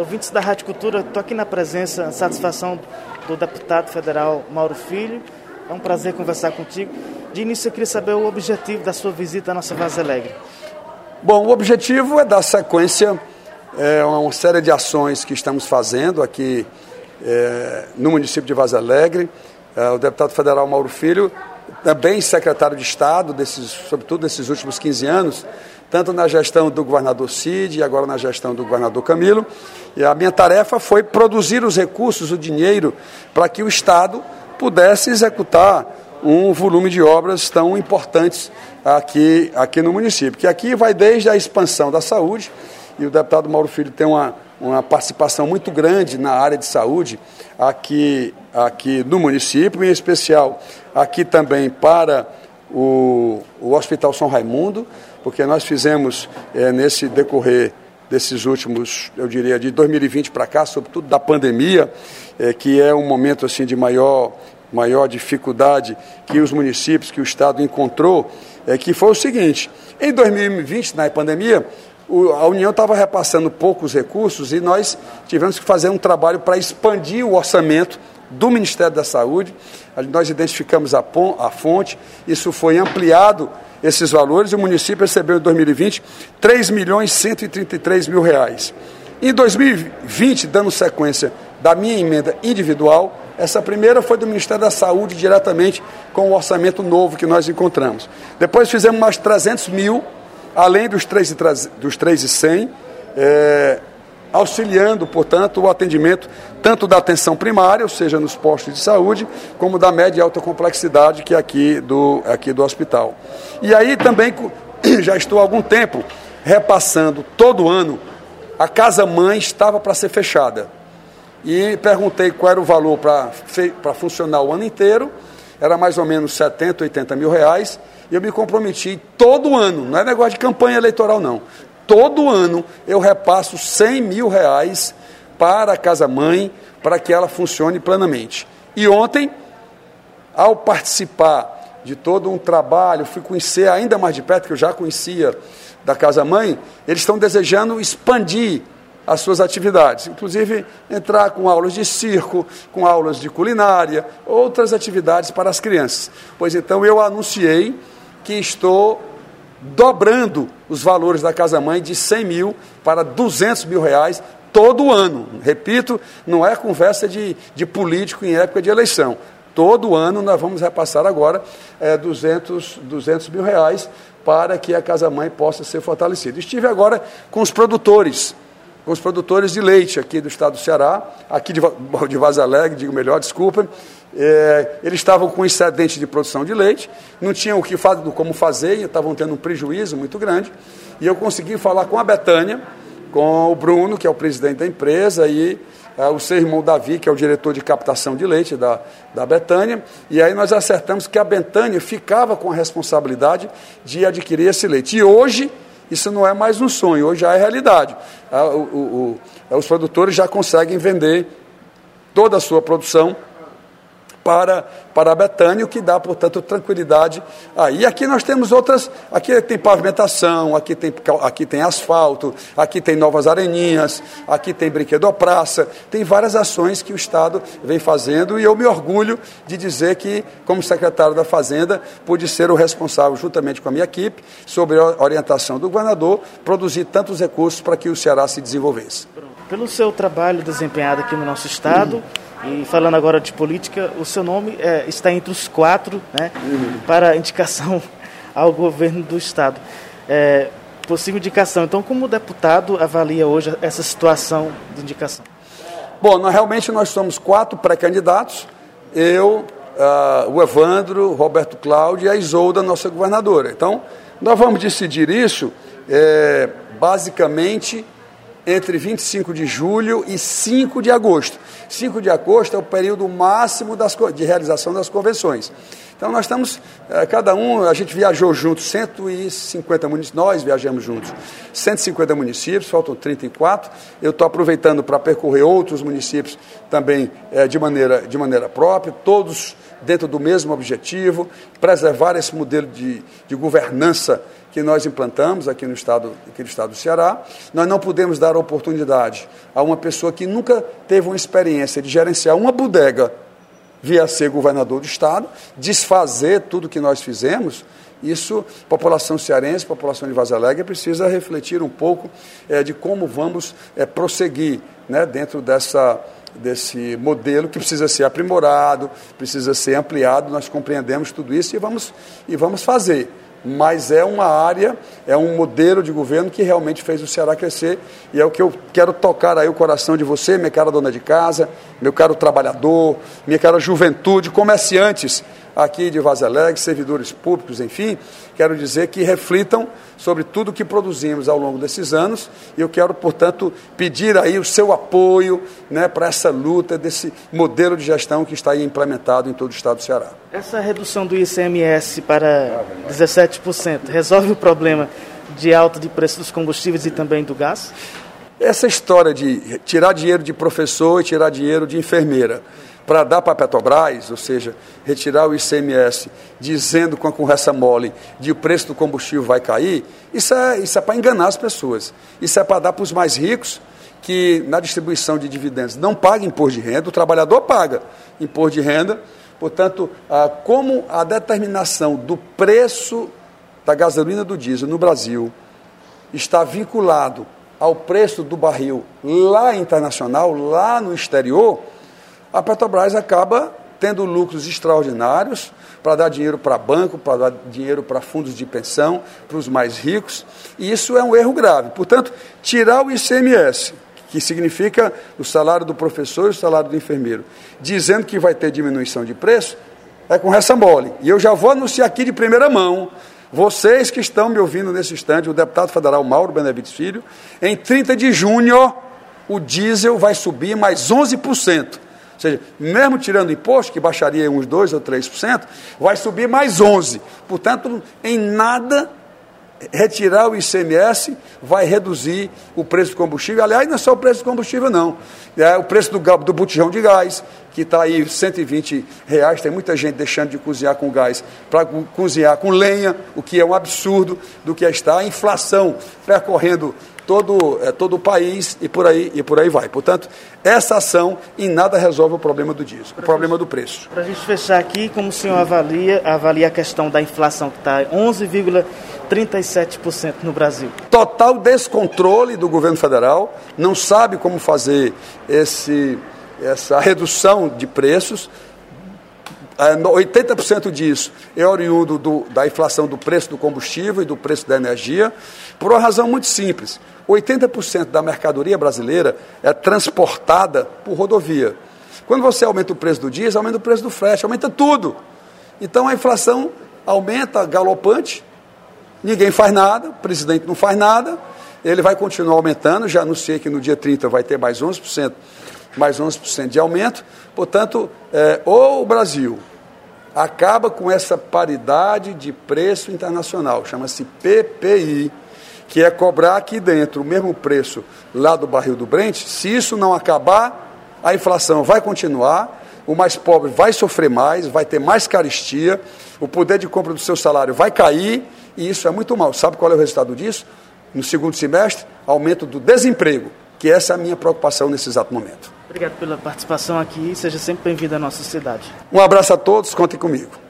ouvintes da Rádio Cultura, estou aqui na presença, satisfação do deputado federal Mauro Filho. É um prazer conversar contigo. De início, eu queria saber o objetivo da sua visita à nossa Vaz Alegre. Bom, o objetivo é dar sequência é, a uma série de ações que estamos fazendo aqui é, no município de Vaz Alegre. É, o deputado federal Mauro Filho, também secretário de Estado, desses, sobretudo nesses últimos 15 anos, tanto na gestão do governador Cid e agora na gestão do governador Camilo. E a minha tarefa foi produzir os recursos, o dinheiro, para que o Estado pudesse executar um volume de obras tão importantes aqui, aqui no município. Que aqui vai desde a expansão da saúde, e o deputado Mauro Filho tem uma, uma participação muito grande na área de saúde aqui, aqui no município, em especial aqui também para o, o Hospital São Raimundo, porque nós fizemos é, nesse decorrer desses últimos, eu diria, de 2020 para cá, sobretudo da pandemia, é, que é um momento assim de maior, maior dificuldade que os municípios, que o Estado encontrou, é que foi o seguinte: em 2020, na pandemia, a União estava repassando poucos recursos e nós tivemos que fazer um trabalho para expandir o orçamento do Ministério da Saúde. Nós identificamos a, fonte, isso foi ampliado, esses valores, e o município recebeu em 2020 3 milhões 133 mil reais. Em 2020, dando sequência da minha emenda individual, essa primeira foi do Ministério da Saúde diretamente com o orçamento novo que nós encontramos. Depois fizemos mais 300 mil além dos 3,100, dos 3 é, auxiliando, portanto, o atendimento tanto da atenção primária, ou seja, nos postos de saúde, como da média e alta complexidade, que é aqui do, aqui do hospital. E aí também já estou há algum tempo repassando todo ano, a casa-mãe estava para ser fechada. E perguntei qual era o valor para funcionar o ano inteiro, era mais ou menos 70, 80 mil reais, e eu me comprometi todo ano, não é negócio de campanha eleitoral, não. Todo ano eu repasso 100 mil reais para a casa-mãe, para que ela funcione plenamente. E ontem, ao participar de todo um trabalho, fui conhecer ainda mais de perto, que eu já conhecia da casa-mãe, eles estão desejando expandir as suas atividades, inclusive entrar com aulas de circo, com aulas de culinária, outras atividades para as crianças. Pois então eu anunciei que estou dobrando os valores da casa-mãe de 100 mil para 200 mil reais todo ano. Repito, não é conversa de, de político em época de eleição. Todo ano nós vamos repassar agora é, 200, 200 mil reais para que a casa-mãe possa ser fortalecida. Estive agora com os produtores, com os produtores de leite aqui do estado do Ceará, aqui de, de Vaz Alegre, digo melhor, desculpa, é, eles estavam com excedente de produção de leite, não tinham o que como fazer, estavam tendo um prejuízo muito grande. E eu consegui falar com a Betânia, com o Bruno, que é o presidente da empresa, e é, o seu irmão Davi, que é o diretor de captação de leite da, da Betânia. E aí nós acertamos que a Betânia ficava com a responsabilidade de adquirir esse leite. E hoje, isso não é mais um sonho, hoje já é realidade. O, o, o, os produtores já conseguem vender toda a sua produção para, para Betânia, o que dá, portanto, tranquilidade aí. E aqui nós temos outras, aqui tem pavimentação, aqui tem, aqui tem asfalto, aqui tem novas areninhas, aqui tem brinquedo praça, tem várias ações que o Estado vem fazendo e eu me orgulho de dizer que, como secretário da Fazenda, pude ser o responsável, juntamente com a minha equipe, sobre a orientação do governador, produzir tantos recursos para que o Ceará se desenvolvesse. Pelo seu trabalho desempenhado aqui no nosso Estado, e falando agora de política, o seu nome é, está entre os quatro né, uhum. para indicação ao governo do Estado. É, possível indicação. Então, como deputado avalia hoje essa situação de indicação? Bom, nós, realmente nós somos quatro pré-candidatos. Eu, uh, o Evandro, Roberto Cláudio e a Isolda, nossa governadora. Então, nós vamos decidir isso é, basicamente entre 25 de julho e 5 de agosto. 5 de agosto é o período máximo das, de realização das convenções. Então nós estamos, eh, cada um, a gente viajou juntos, 150 municípios, nós viajamos juntos, 150 municípios, faltam 34. Eu estou aproveitando para percorrer outros municípios também eh, de, maneira, de maneira própria, todos dentro do mesmo objetivo, preservar esse modelo de, de governança que nós implantamos aqui no, estado, aqui no estado do Ceará. Nós não podemos dar oportunidade a uma pessoa que nunca teve uma experiência de gerenciar uma bodega via ser governador do estado, desfazer tudo que nós fizemos. Isso, população cearense, população de Vaz Alegre, precisa refletir um pouco é, de como vamos é, prosseguir né, dentro dessa, desse modelo que precisa ser aprimorado, precisa ser ampliado. Nós compreendemos tudo isso e vamos, e vamos fazer mas é uma área, é um modelo de governo que realmente fez o Ceará crescer. E é o que eu quero tocar aí o coração de você, minha cara dona de casa, meu caro trabalhador, minha cara juventude, comerciantes aqui de Vaz Alegre, servidores públicos, enfim, quero dizer que reflitam sobre tudo que produzimos ao longo desses anos e eu quero, portanto, pedir aí o seu apoio né, para essa luta desse modelo de gestão que está aí implementado em todo o estado do Ceará. Essa redução do ICMS para 17% resolve o problema de alta de preço dos combustíveis e também do gás? Essa história de tirar dinheiro de professor e tirar dinheiro de enfermeira para dar para a Petrobras, ou seja, retirar o ICMS, dizendo com a conversa mole de o preço do combustível vai cair, isso é, isso é para enganar as pessoas. Isso é para dar para os mais ricos que na distribuição de dividendos não paga imposto de renda, o trabalhador paga imposto de renda. Portanto, ah, como a determinação do preço da gasolina do diesel no Brasil está vinculado ao preço do barril lá internacional, lá no exterior, a Petrobras acaba tendo lucros extraordinários para dar dinheiro para banco, para dar dinheiro para fundos de pensão, para os mais ricos, e isso é um erro grave. Portanto, tirar o ICMS, que significa o salário do professor e o salário do enfermeiro, dizendo que vai ter diminuição de preço, é com essa mole. E eu já vou anunciar aqui de primeira mão, vocês que estão me ouvindo nesse instante, o deputado federal Mauro Benevides Filho, em 30 de junho, o diesel vai subir mais 11%. Ou seja, mesmo tirando imposto, que baixaria uns 2% ou 3%, vai subir mais 11%. Portanto, em nada retirar o ICMS vai reduzir o preço do combustível. Aliás, não é só o preço do combustível, não. É o preço do, do botijão de gás, que está aí 120 reais. Tem muita gente deixando de cozinhar com gás para cozinhar com lenha, o que é um absurdo do que está. A inflação percorrendo todo, é, todo o país e por, aí, e por aí vai. Portanto, essa ação em nada resolve o problema do diesel, o problema do preço. Para a gente fechar aqui, como o senhor avalia, avalia a questão da inflação que está 11,37% no Brasil? Total descontrole do governo federal, não sabe como fazer esse, essa redução de preços, 80% é, disso é oriundo do, da inflação do preço do combustível e do preço da energia, por uma razão muito simples. 80% da mercadoria brasileira é transportada por rodovia. Quando você aumenta o preço do diesel, aumenta o preço do frete, aumenta tudo. Então a inflação aumenta galopante, ninguém faz nada, o presidente não faz nada, ele vai continuar aumentando, já anunciei que no dia 30 vai ter mais 11%, mais 11% de aumento. Portanto, é, ou o Brasil acaba com essa paridade de preço internacional, chama-se PPI, que é cobrar aqui dentro o mesmo preço lá do barril do Brent. Se isso não acabar, a inflação vai continuar, o mais pobre vai sofrer mais, vai ter mais caristia, o poder de compra do seu salário vai cair, e isso é muito mal. Sabe qual é o resultado disso? No segundo semestre, aumento do desemprego, que essa é a minha preocupação nesse exato momento. Obrigado pela participação aqui. Seja sempre bem-vindo à nossa cidade. Um abraço a todos, contem comigo.